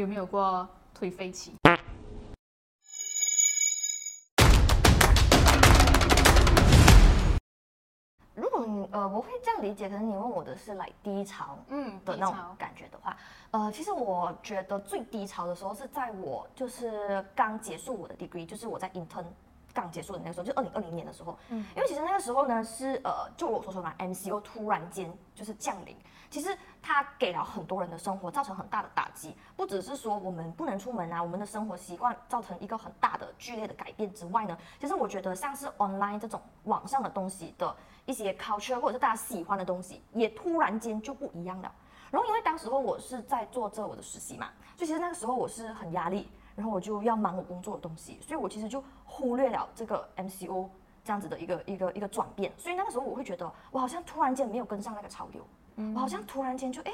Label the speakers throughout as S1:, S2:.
S1: 有没有过颓废期？
S2: 如果你呃，我会这样理解，可能你问我的是来低潮
S1: 嗯，
S2: 的那种感觉的话，呃，其实我觉得最低潮的时候是在我就是刚结束我的 degree，就是我在 intern 刚结束的那个时候，就二零二零年的时候，
S1: 嗯。
S2: 因为其实那个时候呢是呃，就我所说嘛，MCO 突然间就是降临，其实它给了很多人的生活造成很大的打击，不只是说我们不能出门啊，我们的生活习惯造成一个很大的剧烈的改变之外呢，其实我觉得像是 online 这种网上的东西的一些 culture 或者是大家喜欢的东西，也突然间就不一样了。然后因为当时候我是在做这我的实习嘛，所以其实那个时候我是很压力，然后我就要忙我工作的东西，所以我其实就忽略了这个 MCO 这样子的一个一个一个转变。所以那个时候我会觉得我好像突然间没有跟上那个潮流，我好像突然间就哎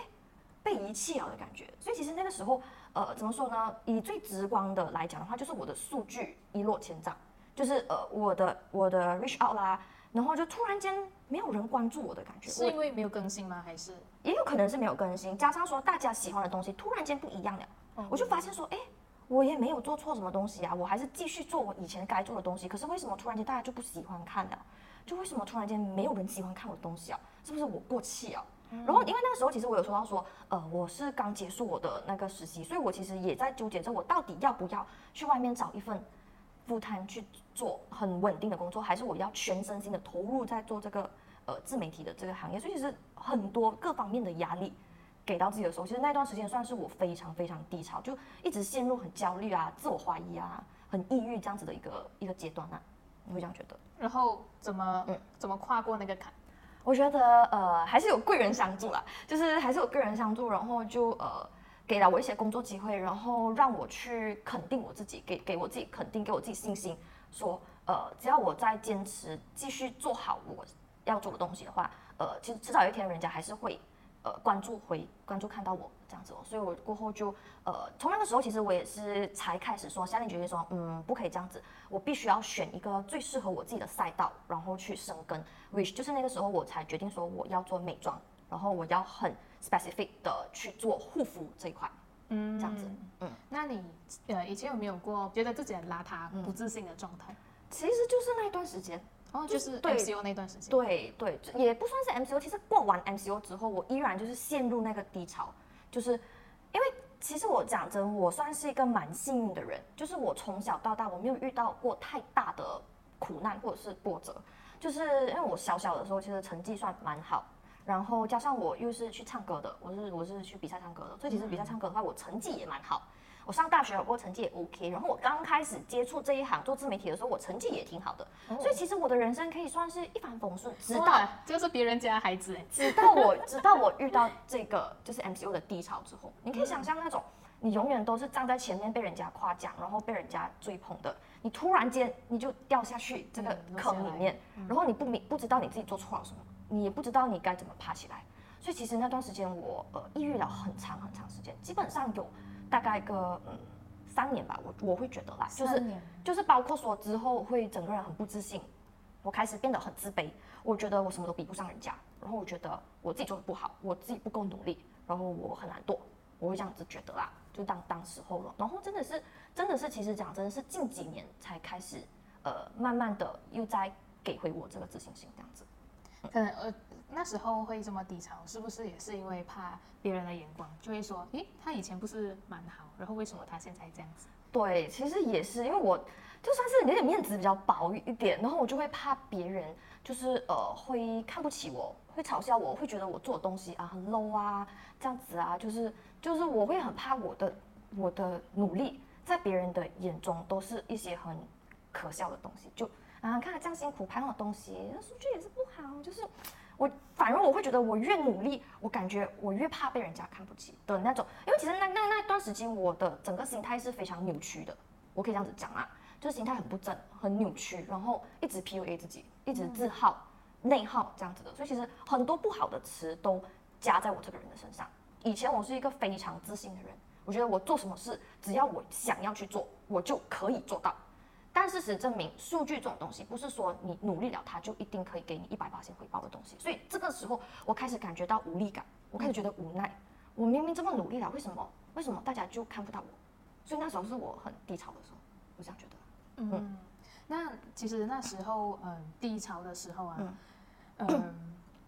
S2: 被遗弃了的感觉。所以其实那个时候呃怎么说呢？以最直观的来讲的话，就是我的数据一落千丈，就是呃我的我的 reach out 啦，然后就突然间没有人关注我的感觉。
S1: 是因为没有更新吗？还是
S2: 也有可能是没有更新，加上说大家喜欢的东西突然间不一样了，
S1: 哦
S2: 我就发现说，哎，我也没有做错什么东西啊，我还是继续做我以前该做的东西，可是为什么突然间大家就不喜欢看了？就为什么突然间没有人喜欢看我的东西啊？是不是我过气啊？然后因为那个时候其实我有说到说，呃，我是刚结束我的那个实习，所以我其实也在纠结着我到底要不要去外面找一份 full time 去做很稳定的工作，还是我要全身心的投入在做这个呃自媒体的这个行业，所以其实很多各方面的压力给到自己的时候，其实那段时间算是我非常非常低潮，就一直陷入很焦虑啊、自我怀疑啊、很抑郁这样子的一个一个阶段啊，你会这样觉得。
S1: 然后怎么、
S2: 嗯
S1: 怎么跨过那个坎？
S2: 我觉得呃还是有贵人相助啦，就是还是有贵人相助，然后就呃给了我一些工作机会，然后让我去肯定我自己，给给我自己肯定，给我自己信心，说呃只要我再坚持继续做好我要做的东西的话，呃其实迟早有一天人家还是会呃关注回关注看到我这样子哦，所以我过后就呃从那个时候其实我也是才开始说下定决心说嗯不可以这样子，我必须要选一个最适合我自己的赛道，然后去生根。which 就是那个时候我才决定说我要做美妆，然后我要很 specific 的去做护肤这一块，
S1: 嗯
S2: 这样子。嗯，
S1: 那你呃以前有没有过觉得自己很邋遢、不自信的状态？
S2: 其实就是那一段时间，
S1: 哦，就是
S2: 对
S1: MCO 那段时间。
S2: 对对，也不算是 MCO。其实过完 MCO 之后，我依然就是陷入那个低潮，就是因为其实我讲真，我算是一个蛮幸运的人，就是我从小到大我没有遇到过太大的苦难或者是波折，就是因为我小小的时候其实成绩算蛮好。然后加上我又是去唱歌的，我是我是去比赛唱歌的，所以其实比赛唱歌的话，我成绩也蛮好。我上大学了过成绩也 OK，然后我刚开始接触这一行做自媒体的时候，我成绩也挺好的，所以其实我的人生可以算是一帆风顺，直到
S1: 哇，这是别人家孩子哎。
S2: 直到我 直到我遇到这个就是 MCU 的低潮之后，你可以想象那种你永远都是站在前面被人家夸奖，然后被人家追捧的，你突然间你就掉下去这个坑里面，然后你不明不知道你自己做错了什么，你也不知道你该怎么爬起来，所以其实那段时间我呃抑郁了很长很长时间，基本上有大概个嗯。三年吧，我我会觉得啦，就是就是包括说之后会整个人很不自信，我开始变得很自卑，我觉得我什么都比不上人家，然后我觉得我自己做的不好，我自己不够努力，然后我很懒惰，我会这样子觉得啦，就当当时候了，然后真的是真的是其实讲真的是近几年才开始，呃，慢慢的又在给回我这个自信心这样子。
S1: 可能呃那时候会这么低潮，是不是也是因为怕别人的眼光，就会说，诶，他以前不是蛮好，然后为什么他现在这样子？
S2: 对，其实也是因为我就算是有点面子比较薄一点，然后我就会怕别人就是呃会看不起我，会嘲笑我，会觉得我做的东西啊很 low 啊这样子啊，就是就是我会很怕我的我的努力在别人的眼中都是一些很可笑的东西，就啊看他这样辛苦拍那种东西，那数据也是不好，就是我反而我会觉得我越努力，我感觉我越怕被人家看不起的那种，因为其实那那那段时间我的整个心态是非常扭曲的，我可以这样子讲啊，就是心态很不正，很扭曲，然后一直 PUA 自己，一直自耗、内耗这样子的，所以其实很多不好的词都加在我这个人的身上。以前我是一个非常自信的人，我觉得我做什么事，只要我想要去做，我就可以做到。但事实证明，数据这种东西不是说你努力了，它就一定可以给你一百八千回报的东西。所以这个时候，我开始感觉到无力感，我开始觉得无奈。我明明这么努力了，为什么为什么大家就看不到我？所以那时候是我很低潮的时候，我这样觉得。
S1: 嗯，那其实那时候嗯低潮的时候啊，
S2: 嗯
S1: 嗯，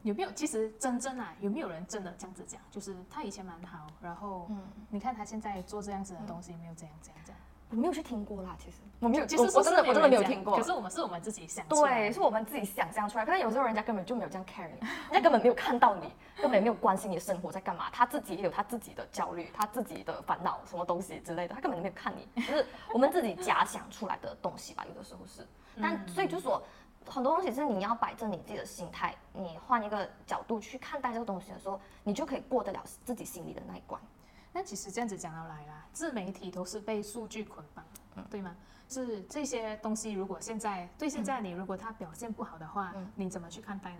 S1: 有没有其实真正啊有没有人真的这样子讲？就是他以前蛮好，然后
S2: 嗯
S1: 你看他现在做这样子的东西，没有这样这样这样。
S2: 我没有去听过啦，其实我没有，
S1: 其实
S2: 我我真的我真的没有听过
S1: 可。是我们是我们自己想
S2: 对，是我们自己想象出来。可是有时候人家根本就没有这样 care 你，人家根本没有看到你，根本也没有关心你的生活在干嘛。他自己也有他自己的焦虑，他自己的烦恼，什么东西之类的，他根本就没有看你，就是我们自己假想出来的东西吧。有的时候是，但所以就说很多东西是你要摆正你自己的心态，你换一个角度去看待这个东西的时候，你就可以过得了自己心里的那一关。
S1: 那其实这样子讲到来啦，自媒体都是被数据捆绑的，对吗？是这些东西，如果现在对现在你如果它表现不好的话，你怎么去看待呢？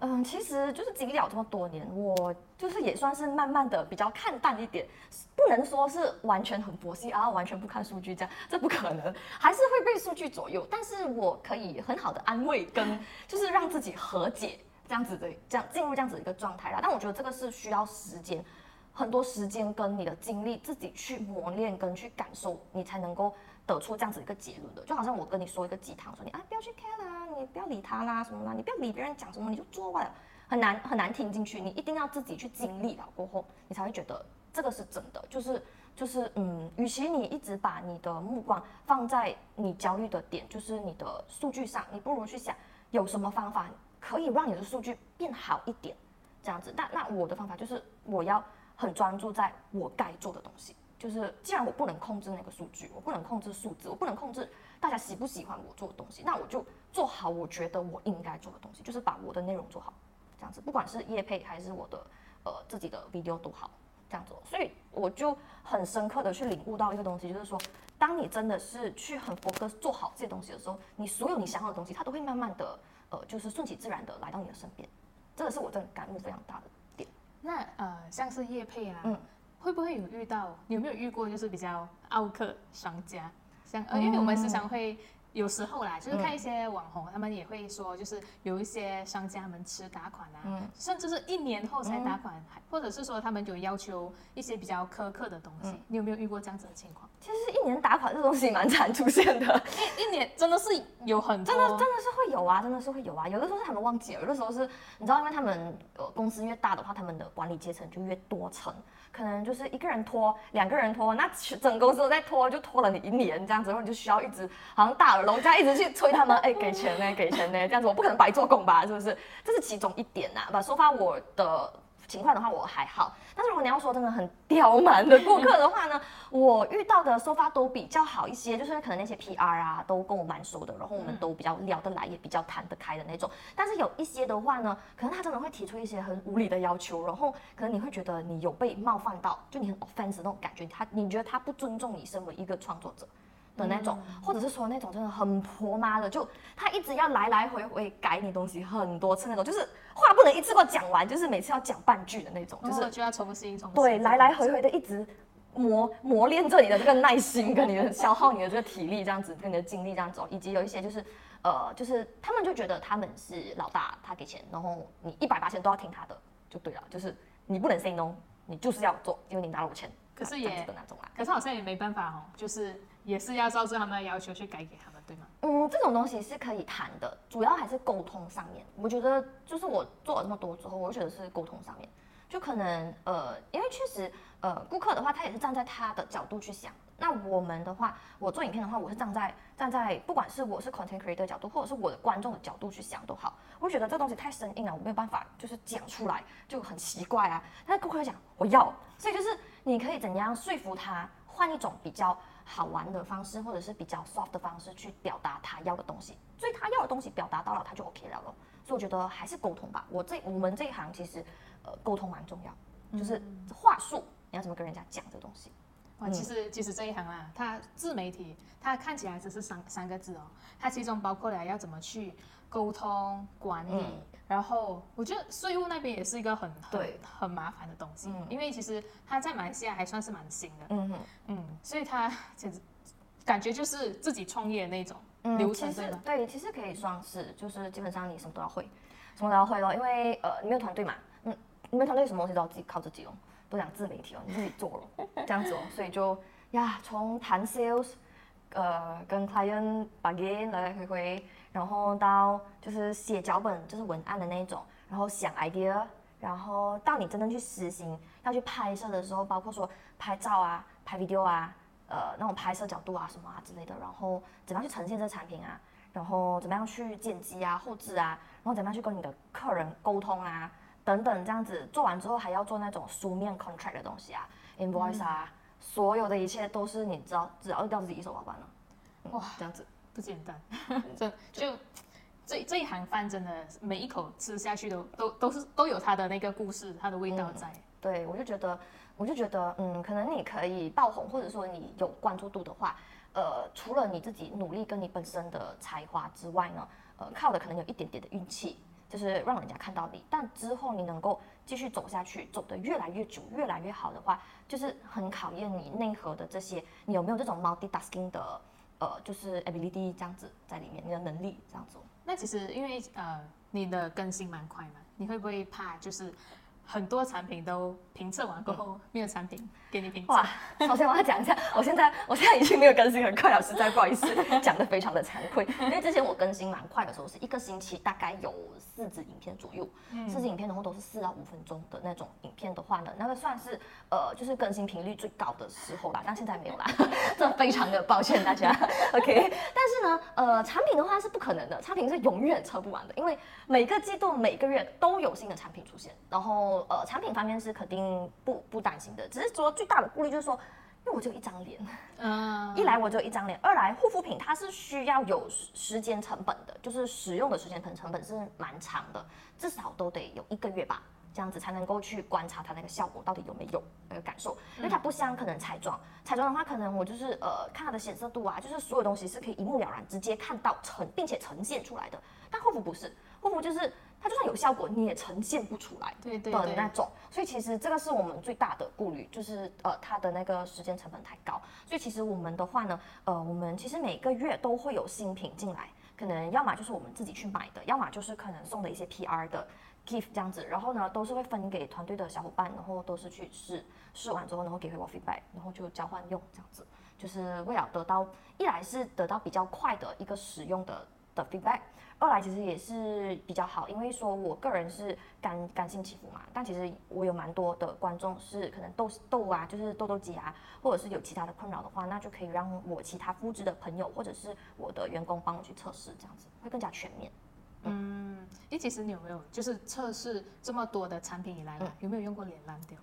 S2: 嗯，其实就是经历了这么多年，我就是也算是慢慢的比较看淡一点，不能说是完全很佛系啊，完全不看数据这样，这不可能，还是会被数据左右。但是我可以很好的安慰跟就是让自己和解这样子的，这样进入这样子的一个状态啦。但我觉得这个是需要时间，很多时间跟你的精力自己去磨练跟去感受，你才能够得出这样子一个结论的。就好像我跟你说一个鸡汤，说你啊不要去看啦，你不要理他啦什么啦，你不要理别人讲什么，你就做吧，很难很难听进去。你一定要自己去经历了过后，你才会觉得这个是真的。就是就是嗯，与其你一直把你的目光放在你焦虑的点，就是你的数据上，你不如去想有什么方法可以让你的数据变好一点。这样子。但那我的方法就是我要很专注在我该做的东西。就是既然我不能控制那个数据，我不能控制数字，我不能控制大家喜不喜欢我做的东西，那我就做好我觉得我应该做的东西，就是把我的内容做好，这样子，不管是业配还是我的呃自己的 video 都好，这样子。所以我就很深刻的去领悟到一个东西，就是说，当你真的是去很 focus 做好这些东西的时候，你所有你想要的东西，它都会慢慢的呃，就是顺其自然的来到你的身边。这个是我真的感悟非常大的。
S1: 那呃，像是叶配啊，
S2: 嗯
S1: 会不会有遇到？你有没有遇过就是比较傲客商家？像呃，因为我们时常会有时候啦，就是看一些网红，他们也会说，就是有一些商家们吃打款啊，
S2: 嗯
S1: 甚至是一年后才打款，还或者是说他们有要求一些比较苛刻的东西。
S2: 嗯
S1: 你有没有遇过这样子的情况？
S2: 其实一年打款这东西蛮常出现的，
S1: 一一年真的是有很多，
S2: 真的真的是会有啊，真的是会有啊。有的时候是他们忘记了，有的时候是你知道，因为他们呃公司越大的话，他们的管理阶层就越多层，可能就是一个人拖，两个人拖，那整公司都在拖，就拖了你一年这样子，然后你就需要一直好像大耳聋这样一直去催他们，哎，给钱呢，给钱呢，这样子我不可能白做工吧，是不是？这是其中一点呐、把说发我的。情况的话我还好，但是如果你要说真的很刁蛮的顾客的话呢，我遇到的收发都比较好一些，就是可能那些 PR 啊都跟我蛮熟的，然后我们都比较聊得来，也比较谈得开的那种。但是有一些的话呢，可能他真的会提出一些很无理的要求，然后可能你会觉得你有被冒犯到，就你很 offense 那种感觉，他你觉得他不尊重你身为一个创作者。的那种，或者是说那种真的很婆妈的，就他一直要来来回回改你东西很多次那种，就是话不能一次过讲完，就是每次要讲半句的那种，就是
S1: 就要重新重新
S2: 对，来来回回的一直磨磨练着你的这个耐心，跟你的消耗你的这个体力，这样子跟你的精力这样子哦，以及有一些就是呃，就是他们就觉得他们是老大，他给钱，然后你一百八千都要听他的，就对了，就是你不能 say no，你就是要做，因为你拿了我钱。
S1: 可是也
S2: 子的那种啦。
S1: 可是好像也没办法哦，就是也是要照着他们的要求去改给他们，对吗？
S2: 嗯，这种东西是可以谈的，主要还是沟通上面。我觉得就是我做了这么多之后，我就觉得是沟通上面，就可能呃，因为确实呃，顾客的话，他也是站在他的角度去想。那我们的话，我做影片的话，我是站在 站在不管是我是 content creator 的角度，或者是我的观众的角度去想都好。我觉得这东西太生硬了，我没有办法就是讲出来，就很奇怪啊。但是顾客就讲我要，所以就是你可以怎样说服他，换一种比较好玩的方式，或者是比较 soft 的方式去表达他要的东西。所以他要的东西表达到了，他就 OK 了咯。所以我觉得还是沟通吧。我这我们这一行其实呃沟通蛮重要，就是话术，你要怎么跟人家讲这东西。
S1: 哇，其实其实这一行啊，它自媒体，它看起来只是三三个字哦，它其中包括了要怎么去沟通管理，
S2: 嗯
S1: 然后我觉得税务那边也是一个很很
S2: 对
S1: 很麻烦的东西，
S2: 嗯
S1: 因为其实他在马来西亚还算是蛮新的，
S2: 嗯哼。
S1: 嗯，所以他简直感觉就是自己创业的那种流程，
S2: 其
S1: 对吗？
S2: 实对，其实可以算是，就是基本上你什么都要会，什么都要会咯，因为呃你没有团队嘛，嗯，你没有团队什么东西都要自己靠自己咯。都讲自媒体哦，你自己做咯 这样子哦，所以就呀，从谈 sales，呃，跟 client bargain 来来回回，然后到就是写脚本，就是文案的那种，然后想 idea，然后到你真正去实行要去拍摄的时候，包括说拍照啊、拍 video 啊，呃，那种拍摄角度啊什么啊之类的，然后怎么样去呈现这个产品啊，然后怎么样去剪辑啊、后置啊，然后怎么样去跟你的客人沟通啊。等等，这样子做完之后还要做那种书面 contract 的东西啊，invoice 啊，所有的一切都是你知道，只要掉自己一手包办了。哇，这样子
S1: 不简单，这 就这这一行饭真的每一口吃下去都都都是都有它的那个故事，它的味道在。
S2: 对，我就觉得，我就觉得，嗯，可能你可以爆红，或者说你有关注度的话，呃，除了你自己努力跟你本身的才华之外呢，呃，靠的可能有一点点的运气。就是让人家看到你，但之后你能够继续走下去，走得越来越久，越来越好的话，就是很考验你内核的这些，你有没有这种 multitasking 的，呃，就是 ability 这样子在里面，你的能力这样子。
S1: 那其实因为呃，你的更新蛮快嘛，你会不会怕就是？很多产品都评测完过后没有产品给你评测。哇，
S2: 首先我要讲一下，我现在我现在已经没有更新很快了，实在不好意思，讲的非常的惭愧。因为之前我更新蛮快的时候，是一个星期大概有四支影片左右，四支影片的话都是四到五分钟的那种影片的话呢，那个算是呃就是更新频率最高的时候啦。但现在没有啦，这非常的抱歉大家。OK，但是呢，呃，产品的话是不可能的，产品是永远测不完的，因为每个季度每个月都有新的产品出现，然后。呃，产品方面是肯定不不担心的，只是说最大的顾虑就是说，因为我只有一张脸，嗯，一来我只有一张脸，二来护肤品它是需要有时间成本的，就是使用的时间成成本是蛮长的，至少都得有一个月吧，这样子才能够去观察它那个效果到底有没有那个感受，因为它不像可能彩妆，彩妆的话可能我就是呃看它的显色度啊，就是所有东西是可以一目了然，直接看到呈并且呈现出来的，但护肤不是，护肤就是。它就算有效果，你也呈现不出来的那种，所以其实这个是我们最大的顾虑，就是呃它的那个时间成本太高。所以其实我们的话呢，呃我们其实每个月都会有新品进来，可能要么就是我们自己去买的，要么就是可能送的一些 PR 的 gift 这样子，然后呢都是会分给团队的小伙伴，然后都是去试试完之后，然后给回我 feedback，然后就交换用这样子，就是为了得到一来是得到比较快的一个使用的的 feedback。二来其实也是比较好，因为说我个人是干干性肌肤嘛，但其实我有蛮多的观众是可能痘痘啊，就是痘痘肌啊，或者是有其他的困扰的话，那就可以让我其他肤质的朋友或者是我的员工帮我去测试，这样子会更加全面。
S1: 嗯，诶，其实你有没有就是测试这么多的产品以来，有没有用过脸烂掉？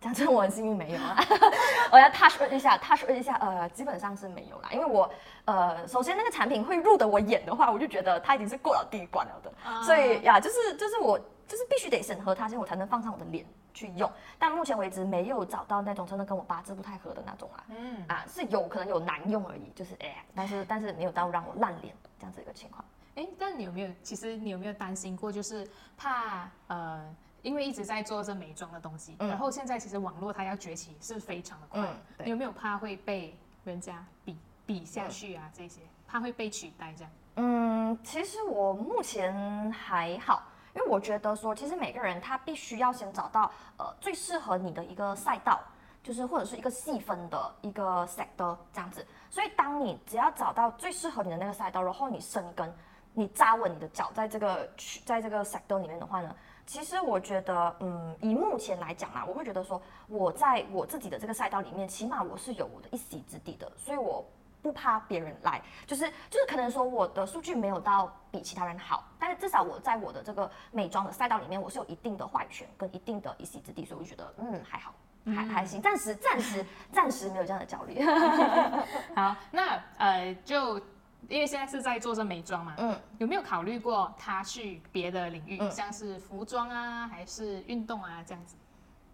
S2: 讲真，我很幸运没有啊。我要 touch 一下，touch 一下，呃，基本上是没有啦。因为我，呃，首先那个产品会入得我眼的话，我就觉得它已经是过了第一关了的。所以呀，就是就是我就是必须得审核它先，我才能放上我的脸去用。但目前为止没有找到那种真的跟我八字不太合的那种啊。嗯。啊，是有可能有难用而已，就是哎，但是但是没有到让我烂脸这样子一个情况。
S1: 哎，但你有没有，其实你有没有担心过，就是怕呃。因为一直在做这美妆的东西，然后现在其实网络它要崛起是非常的快，你有没有怕会被人家比比下去啊？这些怕会被取代这样？
S2: 嗯，其实我目前还好，因为我觉得说，其实每个人他必须要先找到呃最适合你的一个赛道，就是或者是一个细分的一个 sector 这样子。所以当你只要找到最适合你的那个赛道，然后你生根，你扎稳你的脚在这个区，在这个 sector 里面的话呢？其实我觉得，嗯，以目前来讲啦，我会觉得说，我在我自己的这个赛道里面，起码我是有我的一席之地的，所以我不怕别人来，就是就是可能说我的数据没有到比其他人好，但是至少我在我的这个美妆的赛道里面，我是有一定的话语权跟一定的一席之地，所以我就觉得，嗯，还好，还还行，暂时暂时暂时没有这样的焦虑。
S1: 好，那呃就。因为现在是在做这美妆嘛，嗯，有没有考虑过他去别的领域，像是服装啊，还是运动啊这样子？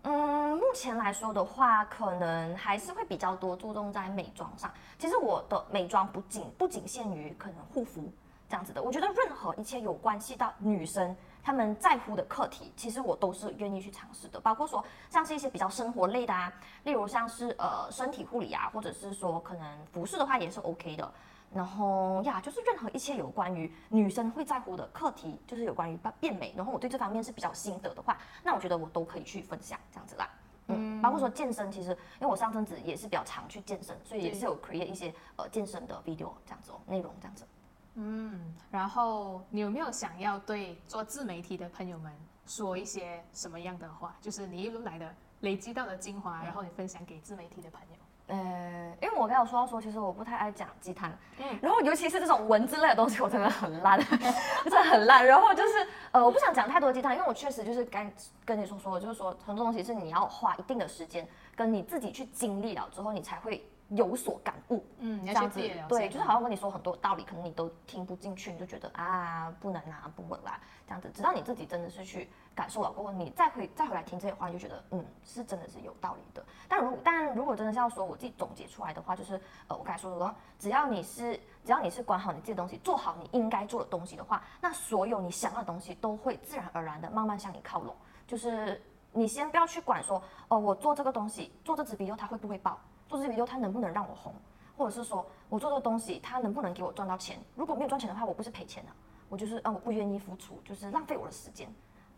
S2: 嗯，目前来说的话，可能还是会比较多注重在美妆上。其实我的美妆不仅不仅限于可能护肤这样子的，我觉得任何一切有关系到女生她们在乎的课题，其实我都是愿意去尝试的。包括说像是一些比较生活类的啊，例如像是呃身体护理啊，或者是说可能服饰的话也是 OK 的。然后呀，就是任何一切有关于女生会在乎的课题，就是有关于变美，然后我对这方面是比较心得的话，那我觉得我都可以去分享这样子啦。嗯，包括说健身，其实因为我上阵子也是比较常去健身，所以也是有 create 一些呃健身的 video 这样子哦，内容这样子。
S1: 嗯，然后你有没有想要对做自媒体的朋友们说一些什么样的话？就是你一路来的累积到的精华，然后你分享给自媒体的朋友。
S2: 呃，因为我刚有说到说，其实我不太爱讲鸡汤，嗯，然后尤其是这种文字类的东西，我真的很烂，真的很烂。然后就是呃，我不想讲太多鸡汤，因为我确实就是刚跟你说说，就是说很多东西是你要花一定的时间，跟你自己去经历了之后，你才会。有所感悟，
S1: 嗯，
S2: 这样子，对，就是好像跟你说很多道理，可能你都听不进去，你就觉得啊，不能啊，不稳啦，这样子，直到你自己真的是去感受了过后，你再回再回来听这些话，你就觉得，嗯，是真的是有道理的。但如但如果真的是要说我自己总结出来的话，就是呃，我刚才说的，只要你是只要你是管好你自己的东西，做好你应该做的东西的话，那所有你想要的东西都会自然而然的慢慢向你靠拢。就是你先不要去管说，哦，我做这个东西，做这支笔后它会不会爆？做这个 video，它能不能让我红，或者是说我做这个东西，它能不能给我赚到钱？如果没有赚钱的话，我不是赔钱的，我就是啊，我不愿意付出，就是浪费我的时间。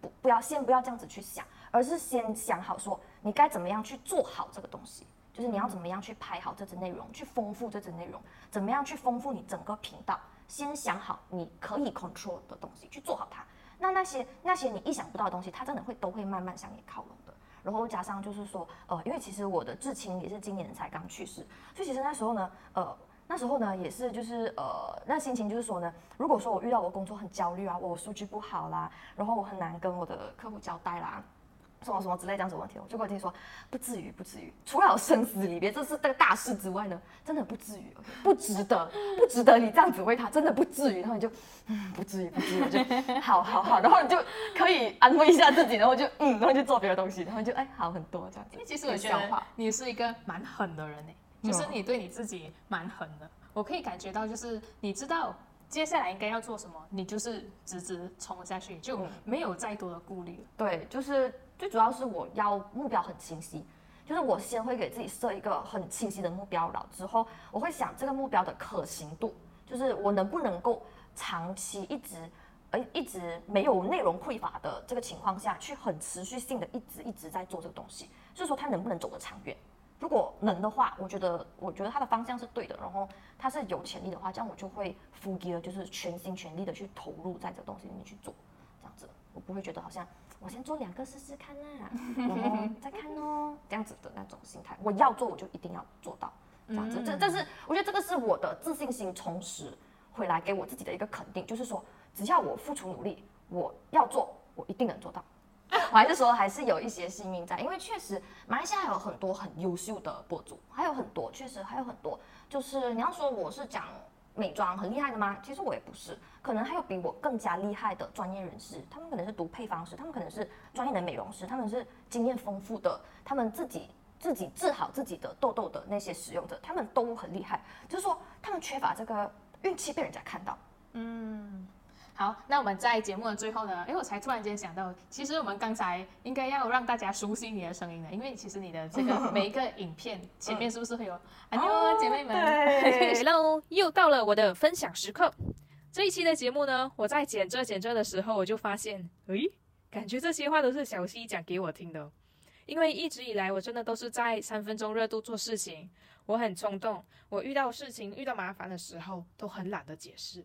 S2: 不，不要先不要这样子去想，而是先想好说你该怎么样去做好这个东西，就是你要怎么样去拍好这支内容，去丰富这支内容，怎么样去丰富你整个频道。先想好你可以 control 的东西，去做好它。那那些那些你意想不到的东西，它真的会都会慢慢向你靠拢的。然后加上就是说，呃，因为其实我的至亲也是今年才刚去世，所以其实那时候呢，呃，那时候呢也是就是呃，那心情就是说呢，如果说我遇到我工作很焦虑啊，我数据不好啦，然后我很难跟我的客户交代啦。什么什么之类这样子问题，我就跟我听说不至于不至于，除了生死离别这是这个大事之外呢，真的不至于，不值得，不值得你这样子为他，真的不至于。然后你就嗯不至于不至于，就好好好，然后你就可以安慰一下自己，然后就嗯，然后就做别的东西，然后就哎好很多这样子。
S1: 因为其实我觉得你是一个蛮狠的人呢，就是你对你自己蛮狠的，我可以感觉到就是你知道。接下来应该要做什么？你就是直直冲下去，就没有再多的顾虑了。
S2: 对，就是最主要是我要目标很清晰，就是我先会给自己设一个很清晰的目标了，之后我会想这个目标的可行度，就是我能不能够长期一直，呃，一直没有内容匮乏的这个情况下去很持续性的一直一直在做这个东西，所以说它能不能走得长远。如果能的话，我觉得，我觉得它的方向是对的，然后它是有潜力的话，这样我就会 full gear，就是全心全力的去投入在这个东西里面去做，我不会觉得好像我先做两个试试看啊，然后再看哦，这样子的那种心态，我要做我就一定要做到，这样子，这这是我觉得这个是我的自信心重拾回来给我自己的一个肯定，就是说只要我付出努力，我要做，我一定能做到。我还是说，还是有一些幸运在，因为确实马来西亚有很多很优秀的博主，还有很多，确实还有很多。就是你要说我是讲美妆很厉害的吗？其实我也不是，可能还有比我更加厉害的专业人士，他们可能是读配方师，他们可能是专业的美容师，他们是经验丰富的，他们自己自己治好自己的痘痘的那些使用者，他们都很厉害，就是说他们缺乏这个运气被人家看到。嗯。
S1: 好，那我们在节目的最后呢？哎，我才突然间想到，其实我们刚才应该要让大家熟悉你的声音的，因为其实你的这个 每一个影片前面是不是会有“哎呦，姐妹们”？
S2: 对，
S1: Hello，又到了我的分享时刻。这一期的节目呢，我在剪着剪着的时候，我就发现，诶，感觉这些话都是小溪讲给我听的。因为一直以来，我真的都是在三分钟热度做事情，我很冲动，我遇到事情、遇到麻烦的时候，都很懒得解释。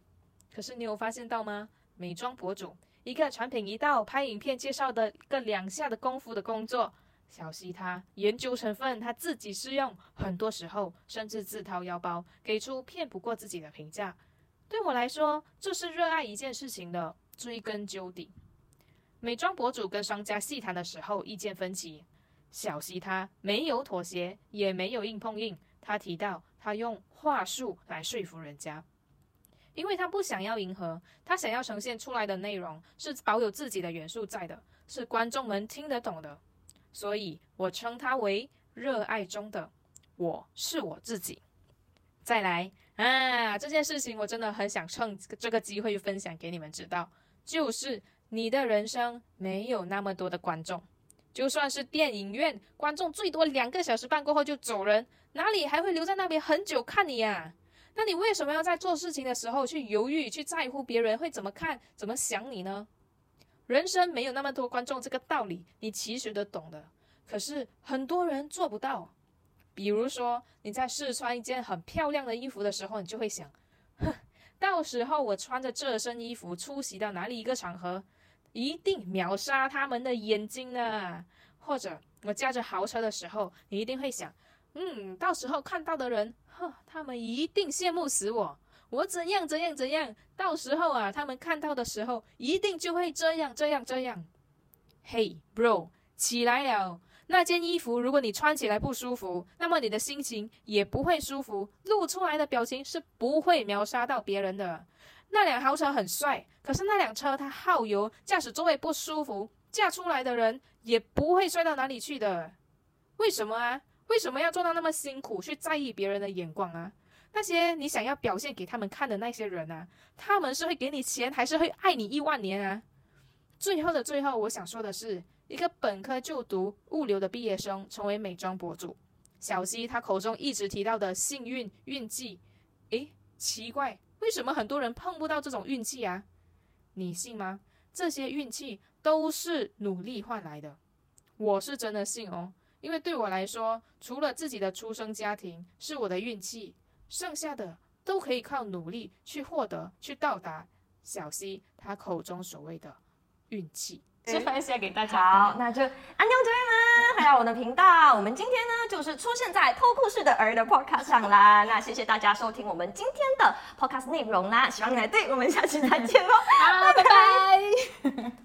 S1: 可是你有发现到吗？美妆博主一个产品一到，拍影片介绍的个两下的功夫的工作，小溪他研究成分，他自己试用，很多时候甚至自掏腰包，给出骗不过自己的评价。对我来说，这是热爱一件事情的追根究底。美妆博主跟商家细谈的时候，意见分歧，小溪他没有妥协，也没有硬碰硬，他提到他用话术来说服人家。因为他不想要迎合，他想要呈现出来的内容是保有自己的元素在的，是观众们听得懂的，所以我称他为热爱中的我是我自己。再来啊，这件事情我真的很想趁这个机会分享给你们知道，就是你的人生没有那么多的观众，就算是电影院观众最多两个小时半过后就走人，哪里还会留在那边很久看你呀？那你为什么要在做事情的时候去犹豫、去在乎别人会怎么看、怎么想你呢？人生没有那么多观众，这个道理你其实都懂的。可是很多人做不到。比如说你在试穿一件很漂亮的衣服的时候，你就会想，哼，到时候我穿着这身衣服出席到哪里一个场合，一定秒杀他们的眼睛呢。或者我驾着豪车的时候，你一定会想，嗯，到时候看到的人，他们一定羡慕死我。我怎样怎样怎样，到时候啊，他们看到的时候，一定就会这样这样这样。嘿，bro，起来了。那件衣服，如果你穿起来不舒服，那么你的心情也不会舒服，露出来的表情是不会秒杀到别人的。那辆豪车很帅，可是那辆车它耗油，驾驶座位不舒服，驾出来的人也不会帅到哪里去的。为什么啊？为什么要做到那么辛苦，去在意别人的眼光啊？那些你想要表现给他们看的那些人啊，他们是会给你钱，还是会爱你一万年啊？最后的最后，我想说的是，一个本科就读物流的毕业生成为美妆博主，小溪他口中一直提到的幸运运气，诶，奇怪，为什么很多人碰不到这种运气啊？你信吗？这些运气都是努力换来的，我是真的信哦，因为对我来说，除了自己的出生家庭是我的运气。剩下的都可以靠努力去获得、去到达。小溪他口中所谓的运气，
S2: 是
S1: 分享给大家。
S2: 好，那就安妞这位们，还有我的频道。我们今天呢，就是出现在偷故事的儿的 podcast 上啦。那谢谢大家收听我们今天的 podcast 内容啦，希望你来对我们下期再见喽。
S1: 好，拜拜。